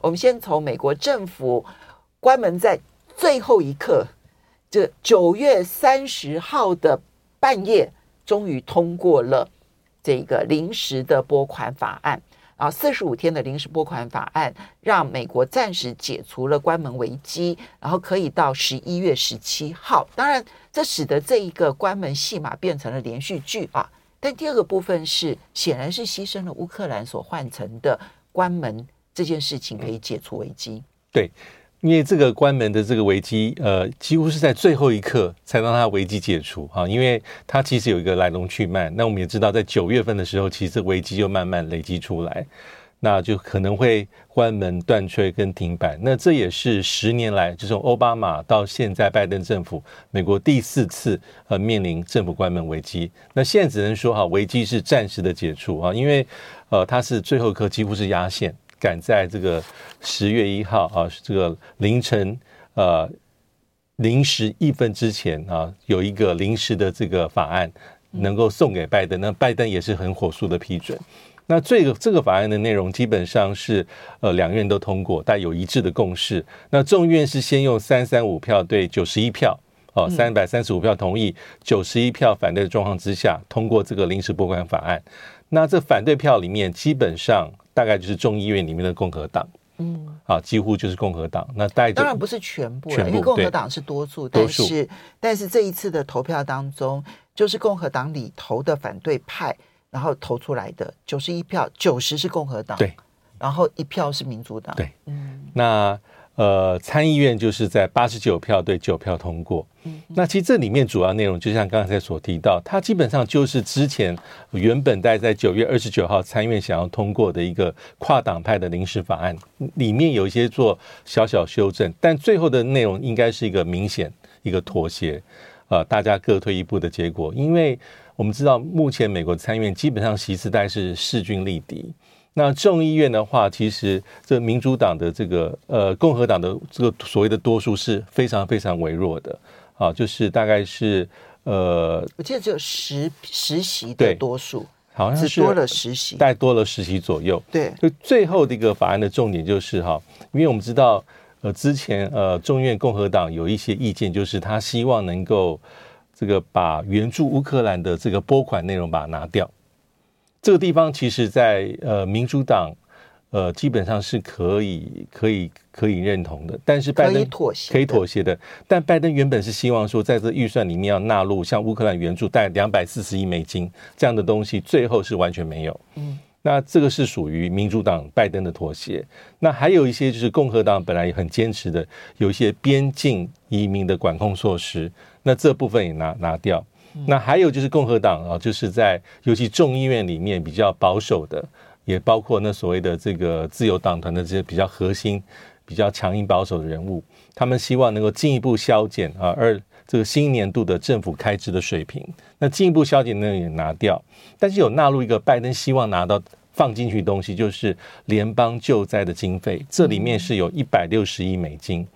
我们先从美国政府关门在最后一刻，这九月三十号的半夜，终于通过了。这个临时的拨款法案啊，四十五天的临时拨款法案，让美国暂时解除了关门危机，然后可以到十一月十七号。当然，这使得这一个关门戏码变成了连续剧啊。但第二个部分是，显然是牺牲了乌克兰所换成的关门这件事情，可以解除危机。对。因为这个关门的这个危机，呃，几乎是在最后一刻才让它危机解除哈，因为它其实有一个来龙去脉。那我们也知道，在九月份的时候，其实这危机就慢慢累积出来，那就可能会关门断炊跟停摆。那这也是十年来，就从奥巴马到现在拜登政府，美国第四次呃面临政府关门危机。那现在只能说哈，危机是暂时的解除啊，因为呃它是最后一刻，几乎是压线。赶在这个十月一号啊，这个凌晨呃零时一分之前啊，有一个临时的这个法案能够送给拜登，那拜登也是很火速的批准。那这个这个法案的内容基本上是呃两院都通过，但有一致的共识。那众院是先用三三五票对九十一票哦，三百三十五票同意，九十一票反对的状况之下通过这个临时拨款法案。那这反对票里面基本上。大概就是众议院里面的共和党，嗯，啊，几乎就是共和党。那大当然不是全部，全部因为共和党是多数，多数，但是但是这一次的投票当中，就是共和党里投的反对派，然后投出来的九十一票，九十是共和党，对，然后一票是民主党，对，嗯，那。呃，参议院就是在八十九票对九票通过。嗯，那其实这里面主要内容，就像刚才所提到，它基本上就是之前原本待在九月二十九号参议院想要通过的一个跨党派的临时法案，里面有一些做小小修正，但最后的内容应该是一个明显一个妥协，呃，大家各退一步的结果。因为我们知道，目前美国参议院基本上席次带是势均力敌。那众议院的话，其实这民主党的这个呃，共和党的这个所谓的多数是非常非常微弱的啊，就是大概是呃，我记得只有十十席的多数，好像是多了十席，大概多了十席左右。对，就最后的一个法案的重点就是哈，因为我们知道呃，之前呃，众议院共和党有一些意见，就是他希望能够这个把援助乌克兰的这个拨款内容把它拿掉。这个地方其实在，在呃民主党，呃基本上是可以可以可以认同的，但是拜登可以妥协，可以妥协的。但拜登原本是希望说，在这预算里面要纳入像乌克兰援助带两百四十亿美金这样的东西，最后是完全没有。嗯，那这个是属于民主党拜登的妥协。那还有一些就是共和党本来也很坚持的，有一些边境移民的管控措施，那这部分也拿拿掉。那还有就是共和党啊，就是在尤其众议院里面比较保守的，也包括那所谓的这个自由党团的这些比较核心、比较强硬保守的人物，他们希望能够进一步削减啊，而这个新年度的政府开支的水平，那进一步削减那个也拿掉，但是有纳入一个拜登希望拿到放进去的东西，就是联邦救灾的经费，这里面是有一百六十亿美金。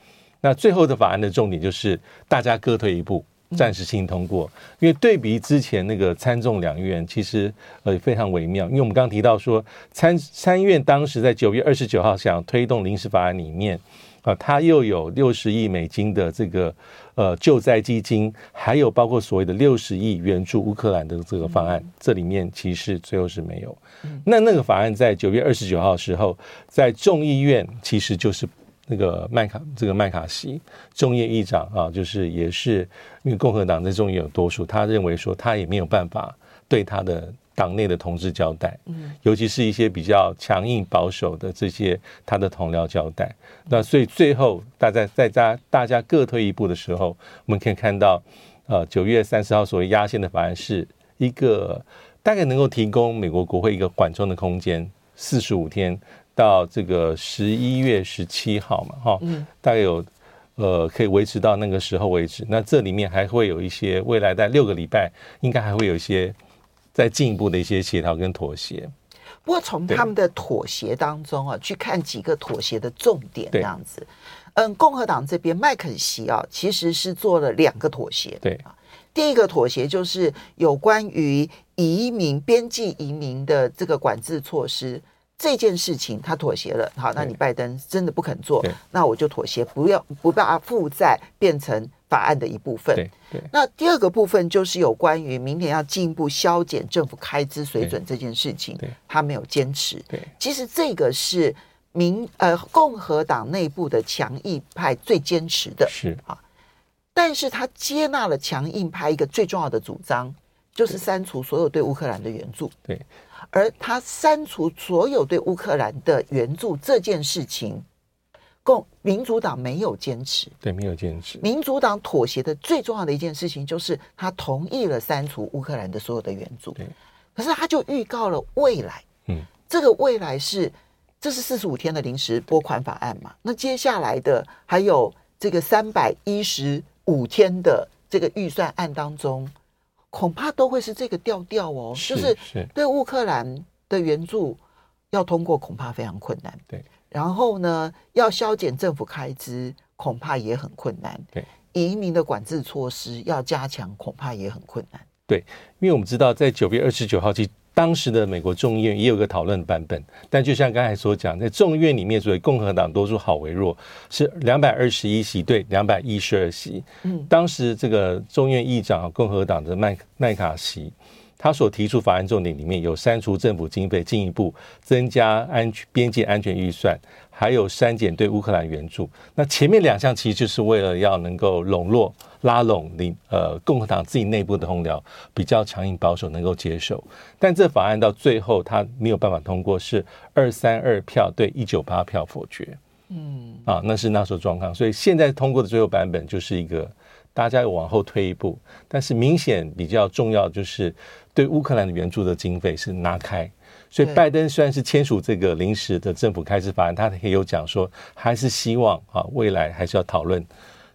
那最后的法案的重点就是大家各退一步。暂时性通过，因为对比之前那个参众两院，其实呃非常微妙。因为我们刚刚提到说，参参院当时在九月二十九号想推动临时法案里面，啊，它又有六十亿美金的这个呃救灾基金，还有包括所谓的六十亿援助乌克兰的这个方案，这里面其实最后是没有。那那个法案在九月二十九号的时候，在众议院其实就是。那个麦卡这个麦卡锡众议议长啊，就是也是因为共和党在众议有多数，他认为说他也没有办法对他的党内的同志交代，嗯，尤其是一些比较强硬保守的这些他的同僚交代。那所以最后大家在家大家各退一步的时候，我们可以看到，呃，九月三十号所谓压线的法案是一个大概能够提供美国国会一个缓冲的空间，四十五天。到这个十一月十七号嘛，哈，嗯，大概有呃可以维持到那个时候为止。那这里面还会有一些未来在六个礼拜，应该还会有一些再进一步的一些协调跟妥协。不过从他们的妥协当中啊，去看几个妥协的重点这样子。嗯，共和党这边麦肯锡啊，其实是做了两个妥协。对啊，第一个妥协就是有关于移民、边境移民的这个管制措施这件事情，他妥协了。好，那你拜登真的不肯做，那我就妥协，不要不把它负债变成法案的一部分。那第二个部分就是有关于明年要进一步削减政府开支水准这件事情，他没有坚持。对，其实这个是。民呃，共和党内部的强硬派最坚持的是啊，但是他接纳了强硬派一个最重要的主张，就是删除所有对乌克兰的援助。对，而他删除所有对乌克兰的援助这件事情，共民主党没有坚持，对，没有坚持。民主党妥协的最重要的一件事情，就是他同意了删除乌克兰的所有的援助。对，可是他就预告了未来，嗯，这个未来是。这是四十五天的临时拨款法案嘛？那接下来的还有这个三百一十五天的这个预算案当中，恐怕都会是这个调调哦。是就是对乌克兰的援助要通过，恐怕非常困难。对，然后呢，要削减政府开支，恐怕也很困难。对，移民的管制措施要加强，恐怕也很困难。对，因为我们知道，在九月二十九号当时的美国众议院也有个讨论版本，但就像刚才所讲，在众议院里面，所谓共和党多数好为弱，是两百二十一席对两百一十二席。嗯，当时这个众议院议长共和党的麦麦卡锡，他所提出法案重点里面有删除政府经费，进一步增加安全边界安全预算，还有删减对乌克兰援助。那前面两项其实就是为了要能够笼络。拉拢你呃共和党自己内部的同僚比较强硬保守能够接受，但这法案到最后他没有办法通过，是二三二票对一九八票否决。嗯，啊，那是那时候状况，所以现在通过的最后版本就是一个大家又往后退一步，但是明显比较重要就是对乌克兰的援助的经费是拿开，所以拜登虽然是签署这个临时的政府开支法案，他也有讲说还是希望啊未来还是要讨论。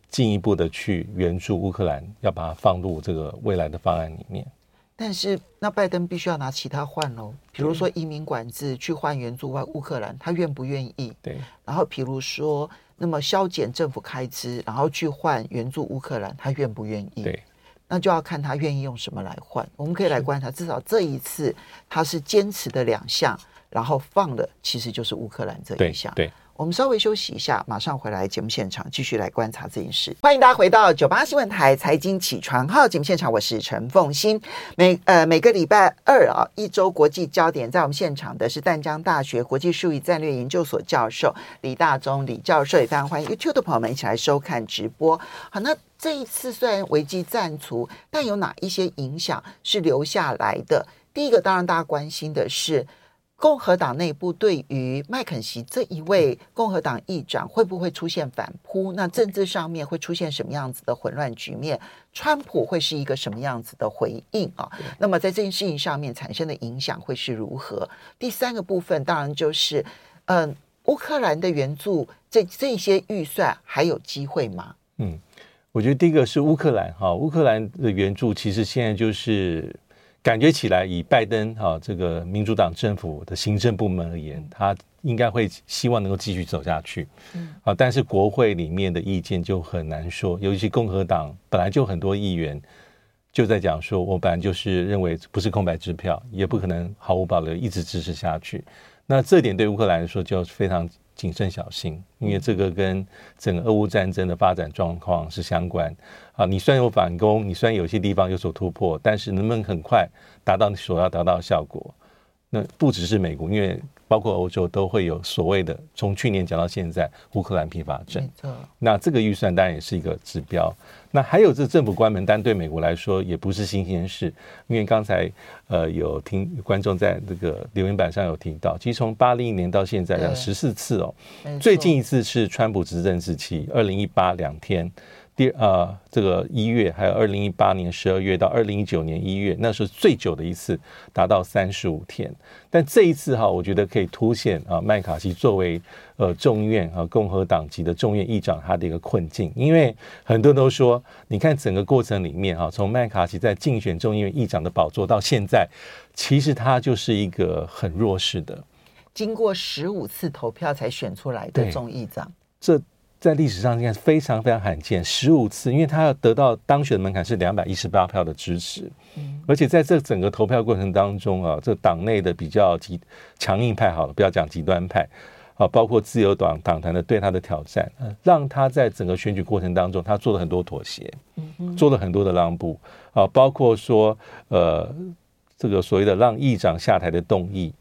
进一步的去援助乌克兰，要把它放入这个未来的方案里面。但是，那拜登必须要拿其他换喽，比如说移民管制去换援助外乌克兰，他愿不愿意？对。然后，比如说，那么削减政府开支，然后去换援助乌克兰，他愿不愿意？对。那就要看他愿意用什么来换。我们可以来观察，至少这一次他是坚持的两项，然后放的其实就是乌克兰这一项。对。对我们稍微休息一下，马上回来节目现场，继续来观察这件事。欢迎大家回到九八新闻台财经起床号节目现场，我是陈凤欣。每呃每个礼拜二啊，一周国际焦点，在我们现场的是淡江大学国际术语战略研究所教授李大中李教授，也非常欢迎 YouTube 的朋友们一起来收看直播。好，那这一次虽然危机暂除，但有哪一些影响是留下来的？第一个，当然大家关心的是。共和党内部对于麦肯锡这一位共和党议长会不会出现反扑？那政治上面会出现什么样子的混乱局面？川普会是一个什么样子的回应啊？那么在这件事情上面产生的影响会是如何？第三个部分当然就是，嗯，乌克兰的援助这这些预算还有机会吗？嗯，我觉得第一个是乌克兰哈，乌克兰的援助其实现在就是。感觉起来，以拜登哈这个民主党政府的行政部门而言，他应该会希望能够继续走下去。嗯，啊，但是国会里面的意见就很难说，尤其共和党本来就很多议员就在讲说，我本来就是认为不是空白支票，也不可能毫无保留一直支持下去。那这点对乌克兰来说就非常谨慎小心，因为这个跟整个俄乌战争的发展状况是相关。啊，你虽然有反攻，你虽然有些地方有所突破，但是能不能很快达到你所要达到的效果？那不只是美国，因为包括欧洲都会有所谓的，从去年讲到现在，乌克兰疲乏症。那这个预算当然也是一个指标。那还有这政府关门，但对美国来说也不是新鲜事，因为刚才呃有听观众在这个留言板上有提到，其实从八零年到现在有十四次哦，最近一次是川普执政时期，二零一八两天第呃，这个一月，还有二零一八年十二月到二零一九年一月，那是最久的一次，达到三十五天。但这一次哈，我觉得可以凸显啊，麦卡锡作为呃众议院啊共和党籍的众议院议长，他的一个困境。因为很多人都说，你看整个过程里面哈，从麦卡锡在竞选众议院议长的宝座到现在，其实他就是一个很弱势的，经过十五次投票才选出来的众议长。这。在历史上应该是非常非常罕见，十五次，因为他要得到当选的门槛是两百一十八票的支持，嗯，而且在这整个投票过程当中啊，这党内的比较极强硬派，好了，不要讲极端派，啊，包括自由党党团的对他的挑战，让他在整个选举过程当中，他做了很多妥协，嗯，做了很多的让步，啊，包括说，呃，这个所谓的让议长下台的动议。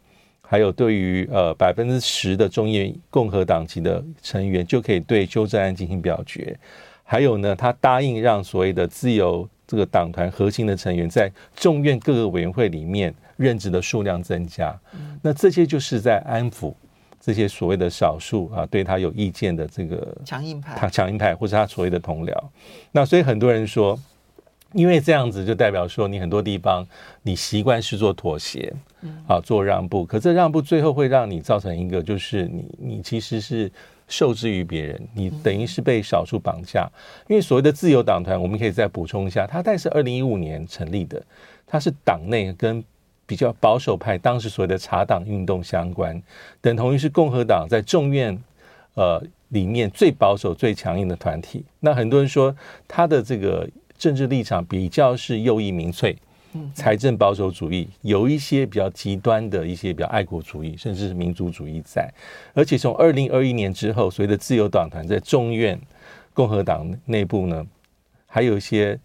还有对于呃百分之十的众议院共和党籍的成员就可以对修正案进行表决，还有呢，他答应让所谓的自由这个党团核心的成员在众院各个委员会里面任职的数量增加，那这些就是在安抚这些所谓的少数啊对他有意见的这个强硬派，他强硬派或者他所谓的同僚，那所以很多人说。因为这样子就代表说，你很多地方你习惯是做妥协，啊，做让步，可这让步最后会让你造成一个，就是你你其实是受制于别人，你等于是被少数绑架。因为所谓的自由党团，我们可以再补充一下，它但是二零一五年成立的，它是党内跟比较保守派当时所谓的查党运动相关，等同于是共和党在众院呃里面最保守、最强硬的团体。那很多人说他的这个。政治立场比较是右翼民粹，财政保守主义，有一些比较极端的一些比较爱国主义，甚至是民族主义在。而且从二零二一年之后，随着自由党团在众院共和党内部呢，还有一些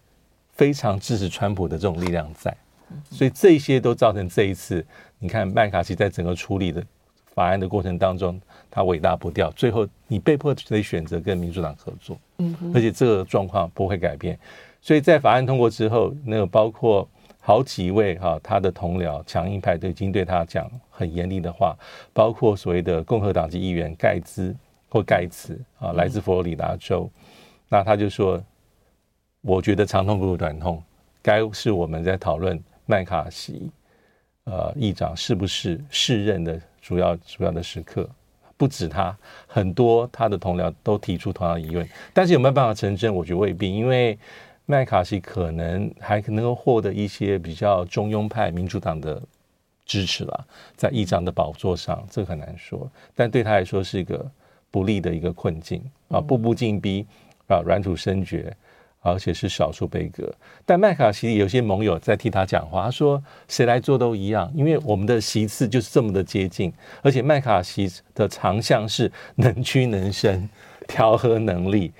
非常支持川普的这种力量在。所以这些都造成这一次，你看麦卡锡在整个处理的法案的过程当中，他伟大不掉，最后你被迫得选择跟民主党合作。嗯，而且这个状况不会改变。所以在法案通过之后，那个包括好几位哈他的同僚强硬派都已经对他讲很严厉的话，包括所谓的共和党籍议员盖兹或盖茨啊，来自佛罗里达州，那他就说，我觉得长痛不如短痛，该是我们在讨论麦卡锡呃议长是不是适任的主要主要的时刻，不止他，很多他的同僚都提出同样的疑问，但是有没有办法成真？我觉得未必，因为。麦卡锡可能还能够获得一些比较中庸派民主党的支持了，在议长的宝座上，这很难说。但对他来说是一个不利的一个困境啊，步步进逼啊，软土深掘，而且是少数被革。但麦卡锡有些盟友在替他讲话，他说：“谁来做都一样，因为我们的席次就是这么的接近，而且麦卡锡的长项是能屈能伸。”调和能力，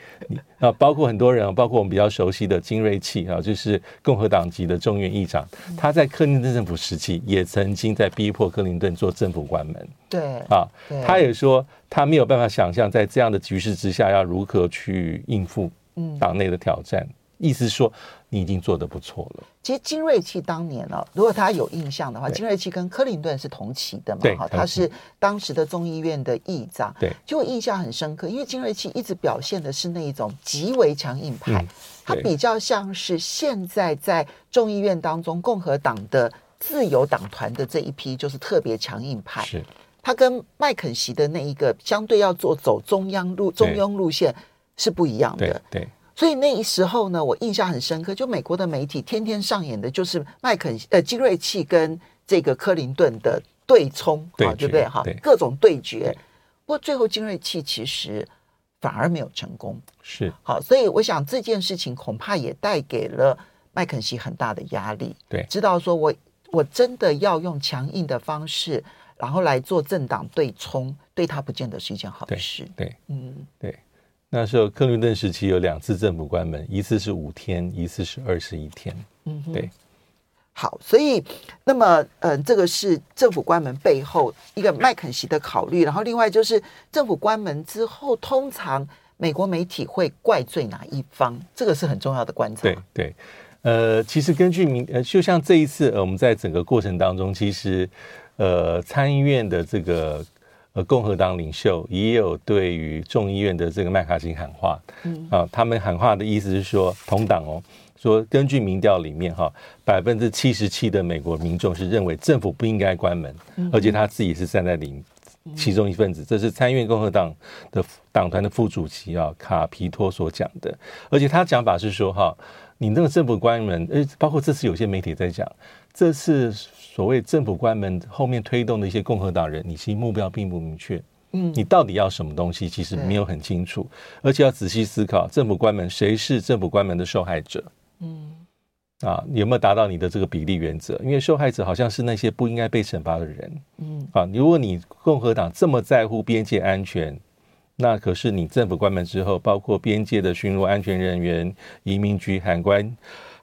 啊，包括很多人，包括我们比较熟悉的金瑞气啊，就是共和党籍的众院议长，他在克林顿政府时期也曾经在逼迫克林顿做政府关门。对，啊，他也说他没有办法想象在这样的局势之下要如何去应付党内的挑战。意思是说，你已经做得不错了。其实金瑞气当年呢、哦，如果他有印象的话，金瑞气跟克林顿是同期的嘛，哈，他是当时的众议院的议长，对，就我印象很深刻，因为金瑞气一直表现的是那一种极为强硬派，他比较像是现在在众议院当中共和党的自由党团的这一批，就是特别强硬派，是，他跟麦肯锡的那一个相对要做走中央路中庸路线是不一样的，对。对所以那时候呢，我印象很深刻，就美国的媒体天天上演的就是麦肯呃金瑞气跟这个克林顿的对冲，对不对？哈，各种对决。不过最后金瑞气其实反而没有成功，是好。所以我想这件事情恐怕也带给了麦肯锡很大的压力，对，知道说我我真的要用强硬的方式，然后来做政党对冲，对他不见得是一件好事。对，对嗯，对。那时候克林顿时期有两次政府关门，一次是五天，一次是二十一天。嗯，对。好，所以那么，嗯、呃，这个是政府关门背后一个麦肯锡的考虑。然后，另外就是政府关门之后，通常美国媒体会怪罪哪一方？这个是很重要的观察。对对，呃，其实根据明，呃，就像这一次，呃，我们在整个过程当中，其实，呃，参议院的这个。呃，共和党领袖也有对于众议院的这个麦卡锡喊话，嗯。啊，他们喊话的意思是说，同党哦，说根据民调里面哈，百分之七十七的美国民众是认为政府不应该关门，而且他自己是站在里其中一份子，这是参议院共和党的党团的副主席啊卡皮托所讲的，而且他讲法是说哈，你那个政府关门，呃，包括这次有些媒体在讲，这次。所谓政府关门后面推动的一些共和党人，你其实目标并不明确，嗯，你到底要什么东西，其实没有很清楚，而且要仔细思考，政府关门谁是政府关门的受害者？嗯，啊，有没有达到你的这个比例原则？因为受害者好像是那些不应该被惩罚的人，嗯，啊，如果你共和党这么在乎边界安全，那可是你政府关门之后，包括边界的巡逻安全人员、移民局海关。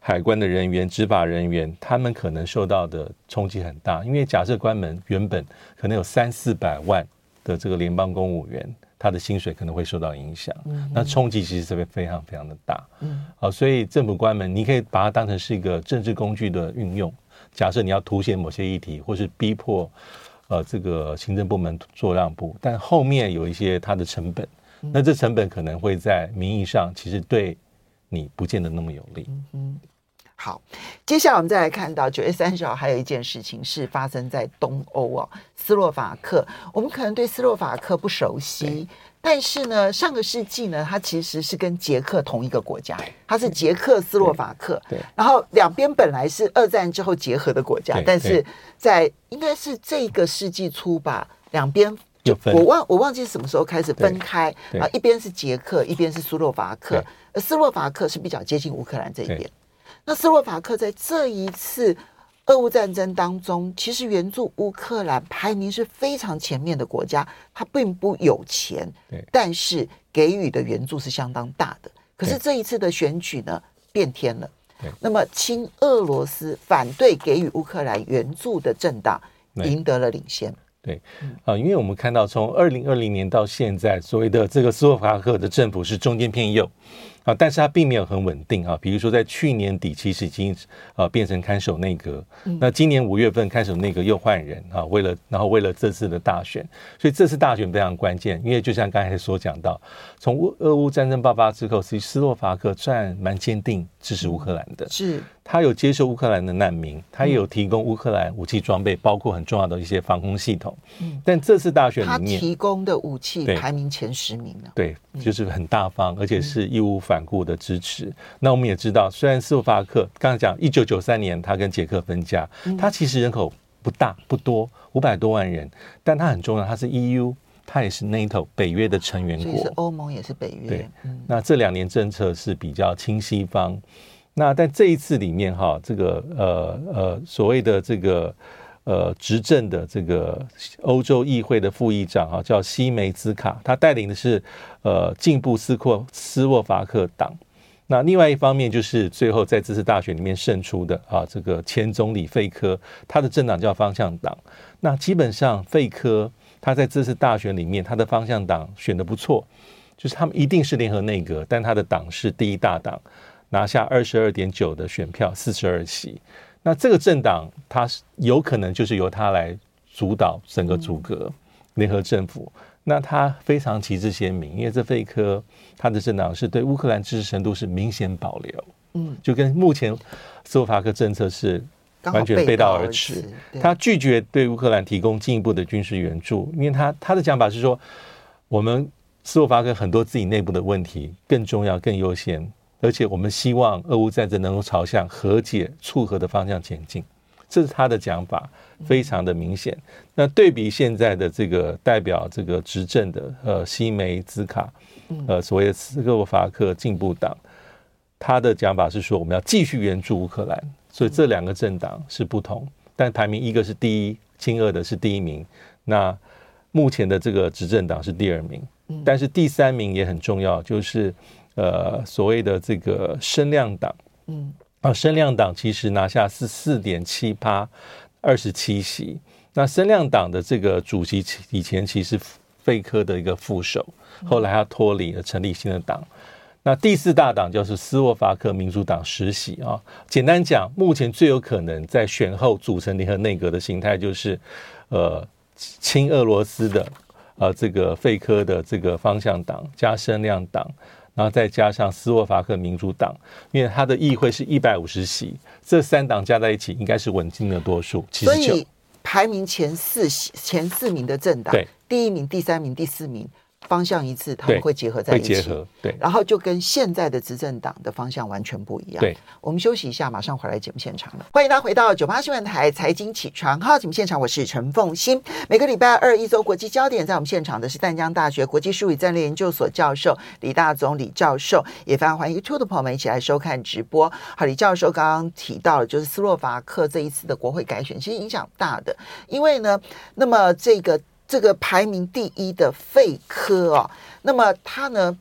海关的人员、执法人员，他们可能受到的冲击很大，因为假设关门，原本可能有三四百万的这个联邦公务员，他的薪水可能会受到影响，嗯、那冲击其实是会非常非常的大。嗯，好，所以政府关门，你可以把它当成是一个政治工具的运用。假设你要凸显某些议题，或是逼迫呃这个行政部门做让步，但后面有一些它的成本，那这成本可能会在名义上其实对你不见得那么有利。嗯。好，接下来我们再来看到九月三十号，还有一件事情是发生在东欧哦，斯洛伐克。我们可能对斯洛伐克不熟悉，但是呢，上个世纪呢，它其实是跟捷克同一个国家，它是捷克斯洛伐克。对，然后两边本来是二战之后结合的国家，但是在应该是这个世纪初吧，两边就我忘我忘记什么时候开始分开啊，一边是捷克，一边是斯洛伐克，斯洛伐克是比较接近乌克兰这一边。那斯洛伐克在这一次俄乌战争当中，其实援助乌克兰排名是非常前面的国家。它并不有钱，但是给予的援助是相当大的。可是这一次的选举呢，变天了。那么亲俄罗斯、反对给予乌克兰援助的政党赢得了领先。对，啊，因为我们看到从二零二零年到现在，所谓的这个斯洛伐克的政府是中间偏右。啊，但是它并没有很稳定啊。比如说，在去年底，其实已经呃变成看守内阁。那今年五月份，看守内阁又换人啊，为了然后为了这次的大选，所以这次大选非常关键。因为就像刚才所讲到，从乌俄乌战争爆发之后，其实斯洛伐克算蛮坚定支持乌克兰的。是。他有接受乌克兰的难民，他也有提供乌克兰武器装备，包括很重要的一些防空系统。嗯，但这次大选里面，他提供的武器排名前十名呢？对，就是很大方，而且是义无反顾的支持。嗯、那我们也知道，虽然斯洛伐克刚才讲一九九三年他跟捷克分家，他其实人口不大不多，五百多万人，但他很重要，他是 EU，他也是 NATO 北约的成员国，其实欧盟也是北约。对，嗯、那这两年政策是比较亲西方。那在这一次里面哈，这个呃呃所谓的这个呃执政的这个欧洲议会的副议长啊，叫西梅兹卡，他带领的是呃进步斯阔斯沃伐克党。那另外一方面就是最后在这次大选里面胜出的啊，这个前总理费科，他的政党叫方向党。那基本上费科他在这次大选里面，他的方向党选得不错，就是他们一定是联合内阁，但他的党是第一大党。拿下二十二点九的选票，四十二席。那这个政党，它是有可能就是由他来主导整个组阁联合政府。那他非常旗帜鲜明，因为这费科他的政党是对乌克兰支持程度是明显保留。嗯，就跟目前斯洛伐克政策是完全背道而驰。他拒绝对乌克兰提供进一步的军事援助，因为他他的讲法是说，我们斯洛伐克很多自己内部的问题更重要、更优先。而且我们希望俄乌战争能够朝向和解、促和的方向前进，这是他的讲法，非常的明显。那对比现在的这个代表这个执政的呃西梅兹卡，呃所谓的斯洛伐克进步党，他的讲法是说我们要继续援助乌克兰。所以这两个政党是不同，但排名一个是第一，亲俄的是第一名，那目前的这个执政党是第二名，但是第三名也很重要，就是。呃，所谓的这个声量党，嗯，啊，声量党其实拿下是四点七八，二十七席。那声量党的这个主席以前其实费科的一个副手，后来他脱离了，成立新的党。那第四大党就是斯洛伐克民主党十席啊。简单讲，目前最有可能在选后组成联合内阁的形态就是，呃，亲俄罗斯的呃这个费科的这个方向党加声量党，然后再加上斯洛伐克民主党，因为它的议会是一百五十席，这三党加在一起应该是稳定的多数。所以排名前四前四名的政党，对，第一名、第三名、第四名。方向一致，他们会结合在一起，会结合，对，然后就跟现在的执政党的方向完全不一样。对，我们休息一下，马上回来节目现场了。欢迎大家回到九八新闻台财经起床号节目现场，我是陈凤欣。每个礼拜二一周国际焦点，在我们现场的是淡江大学国际事务与战略研究所教授李大总李教授，也非常欢迎 YouTube 的朋友们一起来收看直播。好，李教授刚刚提到了，就是斯洛伐克这一次的国会改选，其实影响大的，因为呢，那么这个。这个排名第一的费科啊，那么他呢，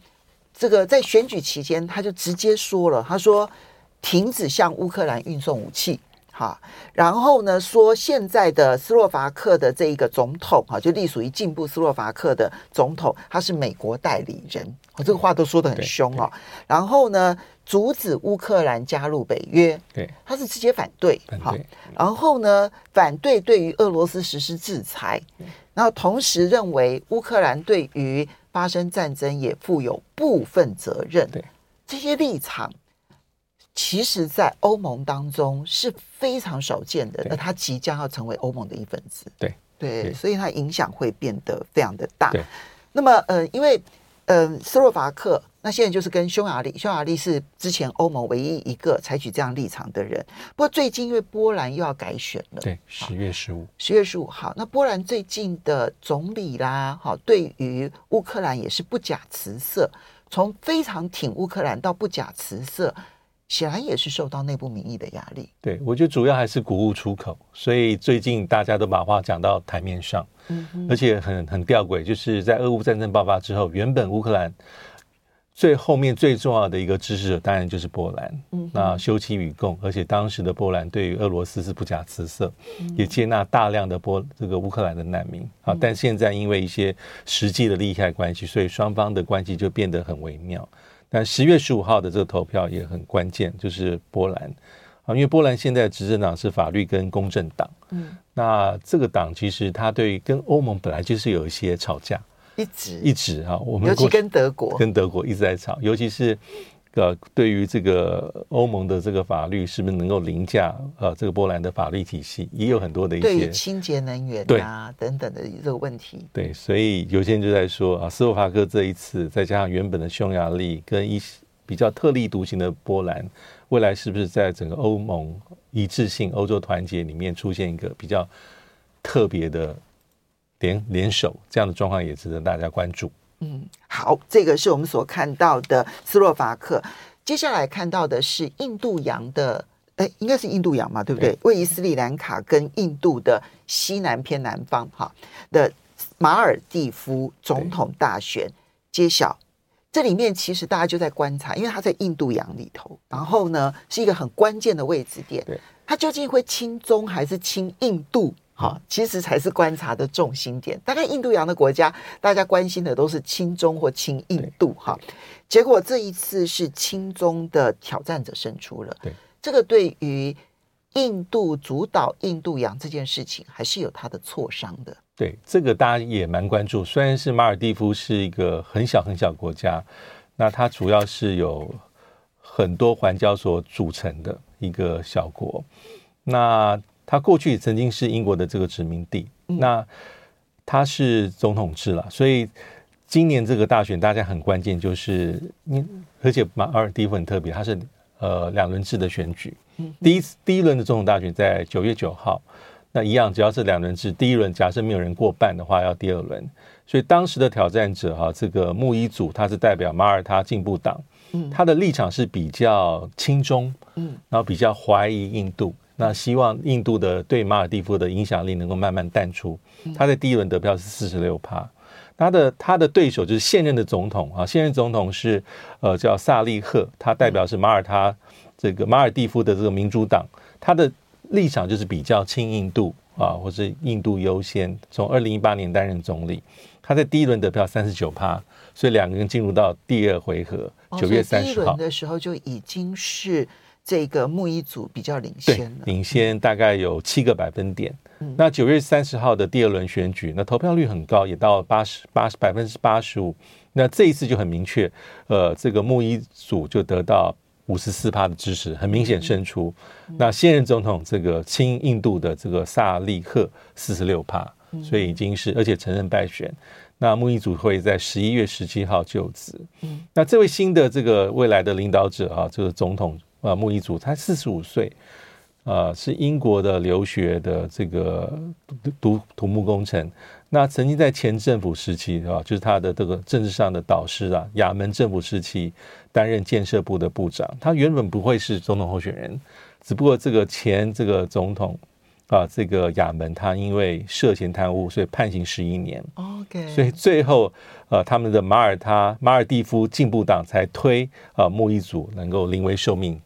这个在选举期间他就直接说了，他说停止向乌克兰运送武器，哈，然后呢说现在的斯洛伐克的这一个总统哈，就隶属于进步斯洛伐克的总统，他是美国代理人，我这个话都说得很凶哦。然后呢，阻止乌克兰加入北约，对，他是直接反对，好，然后呢，反对对于俄罗斯实施制裁。然后同时认为乌克兰对于发生战争也负有部分责任。对，这些立场，其实在欧盟当中是非常少见的。那他即将要成为欧盟的一份子。对对，对，所以它影响会变得非常的大。那么呃，因为呃，斯洛伐克。那现在就是跟匈牙利，匈牙利是之前欧盟唯一一个采取这样立场的人。不过最近因为波兰又要改选了，对，十月十五，十月十五号。那波兰最近的总理啦，好，对于乌克兰也是不假辞色，从非常挺乌克兰到不假辞色，显然也是受到内部民意的压力。对，我觉得主要还是谷物出口，所以最近大家都把话讲到台面上，嗯，而且很很吊诡，就是在俄乌战争爆发之后，原本乌克兰。最后面最重要的一个支持者当然就是波兰，嗯，那休戚与共，而且当时的波兰对于俄罗斯是不假辞色，嗯，也接纳大量的波这个乌克兰的难民。啊，但现在因为一些实际的利害关系，所以双方的关系就变得很微妙。但十月十五号的这个投票也很关键，就是波兰。啊，因为波兰现在执政党是法律跟公正党，嗯，那这个党其实它对跟欧盟本来就是有一些吵架。一直一直啊，我们尤其跟德国跟德国一直在吵，尤其是呃，对于这个欧盟的这个法律是不是能够凌驾呃这个波兰的法律体系，也有很多的一些对清洁能源啊等等的这个问题。对，所以有些人就在说啊，斯洛伐克这一次再加上原本的匈牙利跟一比较特立独行的波兰，未来是不是在整个欧盟一致性、欧洲团结里面出现一个比较特别的？联联手这样的状况也值得大家关注。嗯，好，这个是我们所看到的斯洛伐克。接下来看到的是印度洋的，哎，应该是印度洋嘛，对不对？对，位于斯里兰卡跟印度的西南偏南方，哈的马尔蒂夫总统大选揭晓。这里面其实大家就在观察，因为它在印度洋里头，然后呢是一个很关键的位置点。对，它究竟会亲中还是亲印度？好，其实才是观察的重心点。大概印度洋的国家，大家关心的都是亲中或亲印度。哈，结果这一次是亲中的挑战者胜出了。对，这个对于印度主导印度洋这件事情，还是有它的挫伤的。对，这个大家也蛮关注。虽然是马尔蒂夫是一个很小很小国家，那它主要是有很多环礁所组成的一个小国。那他过去曾经是英国的这个殖民地，那他是总统制了，所以今年这个大选大家很关键，就是你而且马尔蒂夫很特别，它是呃两轮制的选举，第一次第一轮的总统大选在九月九号，那一样只要是两轮制，第一轮假设没有人过半的话，要第二轮，所以当时的挑战者哈，这个穆伊祖他是代表马耳他进步党，他的立场是比较亲中，嗯，然后比较怀疑印度。那希望印度的对马尔蒂夫的影响力能够慢慢淡出。他在第一轮得票是四十六趴，他的他的对手就是现任的总统啊，现任总统是呃叫萨利赫，他代表是马耳他这个马尔蒂夫的这个民主党，他的立场就是比较亲印度啊，或是印度优先。从二零一八年担任总理，他在第一轮得票三十九趴，所以两个人进入到第二回合，九月三十号的时候就已经是。这个穆伊族比较领先了，领先大概有七个百分点。嗯、那九月三十号的第二轮选举，那投票率很高，也到八十八百分之八十五。那这一次就很明确，呃，这个穆伊族就得到五十四趴的支持，很明显胜出。嗯、那现任总统这个亲印度的这个萨利赫四十六趴，所以已经是而且承认败选。那穆伊族会在十一月十七号就职。嗯，那这位新的这个未来的领导者啊，这个总统。啊，穆伊祖他四十五岁，啊，是英国的留学的这个读土木工程。那曾经在前政府时期啊，就是他的这个政治上的导师啊，亚门政府时期担任建设部的部长。他原本不会是总统候选人，只不过这个前这个总统啊，这个亚门他因为涉嫌贪污，所以判刑十一年。OK，所以最后。呃，他们的马尔他马尔蒂夫进步党才推呃穆伊祖能够临危受命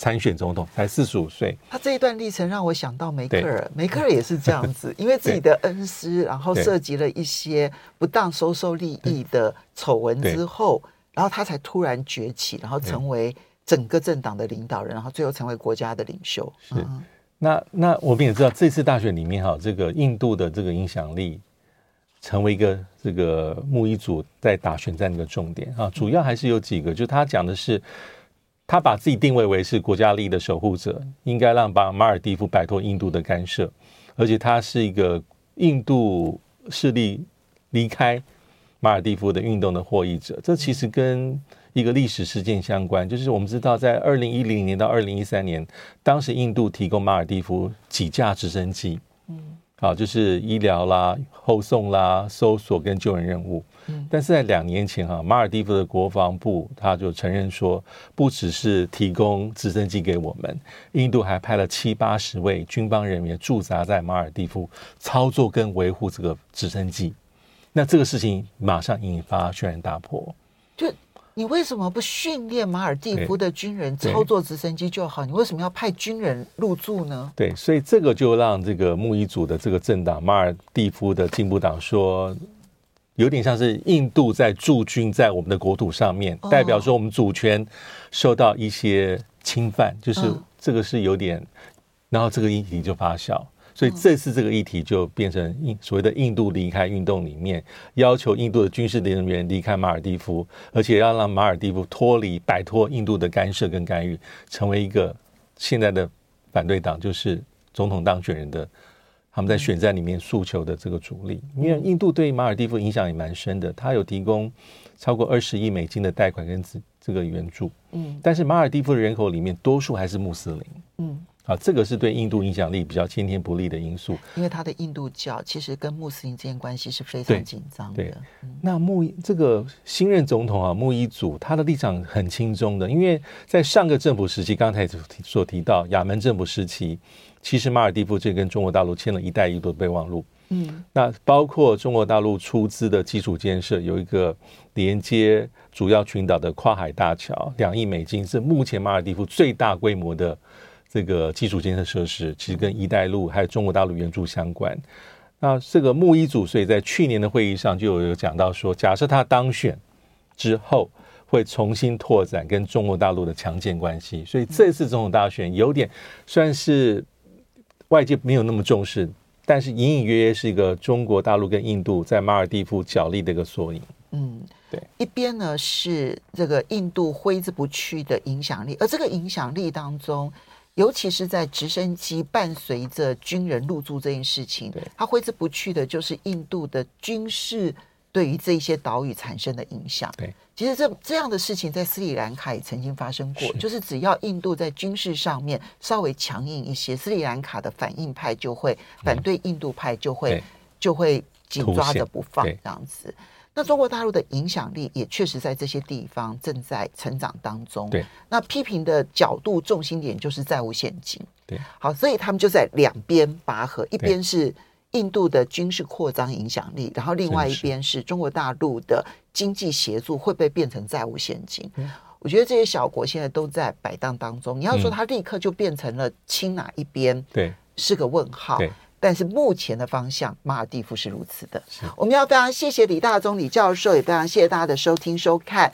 参选总统，才四十五岁。他这一段历程让我想到梅克尔，梅克尔也是这样子，因为自己的恩师，然后涉及了一些不当收受利益的丑闻之后，然后他才突然崛起，然后成为整个政党的领导人，然后最后成为国家的领袖。是，嗯、那那我们也知道，这次大选里面哈，这个印度的这个影响力。成为一个这个穆伊族在打选战的一个重点啊，主要还是有几个，就是他讲的是，他把自己定位为是国家利益的守护者，应该让把马尔地夫摆脱印度的干涉，而且他是一个印度势力离开马尔地夫的运动的获益者。这其实跟一个历史事件相关，就是我们知道在二零一零年到二零一三年，当时印度提供马尔地夫几架直升机，嗯。啊，就是医疗啦、后送啦、搜索跟救援任务。嗯，但是在两年前哈，马尔蒂夫的国防部他就承认说，不只是提供直升机给我们，印度还派了七八十位军方人员驻扎在马尔蒂夫，操作跟维护这个直升机。那这个事情马上引发轩然大波。就。你为什么不训练马尔蒂夫的军人操作直升机就好？你为什么要派军人入驻呢？对，所以这个就让这个穆伊族的这个政党马尔蒂夫的进步党说，有点像是印度在驻军在我们的国土上面，代表说我们主权受到一些侵犯，就是这个是有点，然后这个议题就发酵。所以这次这个议题就变成印所谓的印度离开运动里面，要求印度的军事人员离开马尔蒂夫，而且要让马尔蒂夫脱离摆脱印度的干涉跟干预，成为一个现在的反对党，就是总统当选人的他们在选战里面诉求的这个主力。因为印度对马尔蒂夫影响也蛮深的，他有提供超过二十亿美金的贷款跟这个援助。嗯，但是马尔蒂夫的人口里面多数还是穆斯林。嗯。啊，这个是对印度影响力比较先天不利的因素，因为他的印度教其实跟穆斯林之间关系是非常紧张的。对，那穆这个新任总统啊，穆伊祖他的立场很轻松的，因为在上个政府时期，刚才所提到亚门政府时期，其实马尔蒂夫这跟中国大陆签了一带一路备忘录。嗯，那包括中国大陆出资的基础建设，有一个连接主要群岛的跨海大桥，两亿美金，是目前马尔蒂夫最大规模的。这个基础建设设施其实跟“一带一路”还有中国大陆援助相关。那这个穆伊祖，所以在去年的会议上就有讲到说，假设他当选之后，会重新拓展跟中国大陆的强健关系。所以这次总统大选有点算是外界没有那么重视，但是隐隐约约是一个中国大陆跟印度在马尔蒂夫角力的一个缩影。嗯，对，一边呢是这个印度挥之不去的影响力，而这个影响力当中。尤其是在直升机伴随着军人入驻这件事情，它挥之不去的就是印度的军事对于这些岛屿产生的影响。对，其实这这样的事情在斯里兰卡也曾经发生过，就是只要印度在军事上面稍微强硬一些，斯里兰卡的反印派就会反对印度派就会就会紧抓着不放，这样子。那中国大陆的影响力也确实在这些地方正在成长当中。对，那批评的角度重心点就是债务陷阱。对，好，所以他们就在两边拔河，一边是印度的军事扩张影响力，然后另外一边是中国大陆的经济协助会不会变成债务陷阱？我觉得这些小国现在都在摆荡当中。你要说它立刻就变成了亲哪一边？对，是个问号。对。但是目前的方向，马尔蒂夫是如此的。我们要非常谢谢李大中李教授，也非常谢谢大家的收听收看。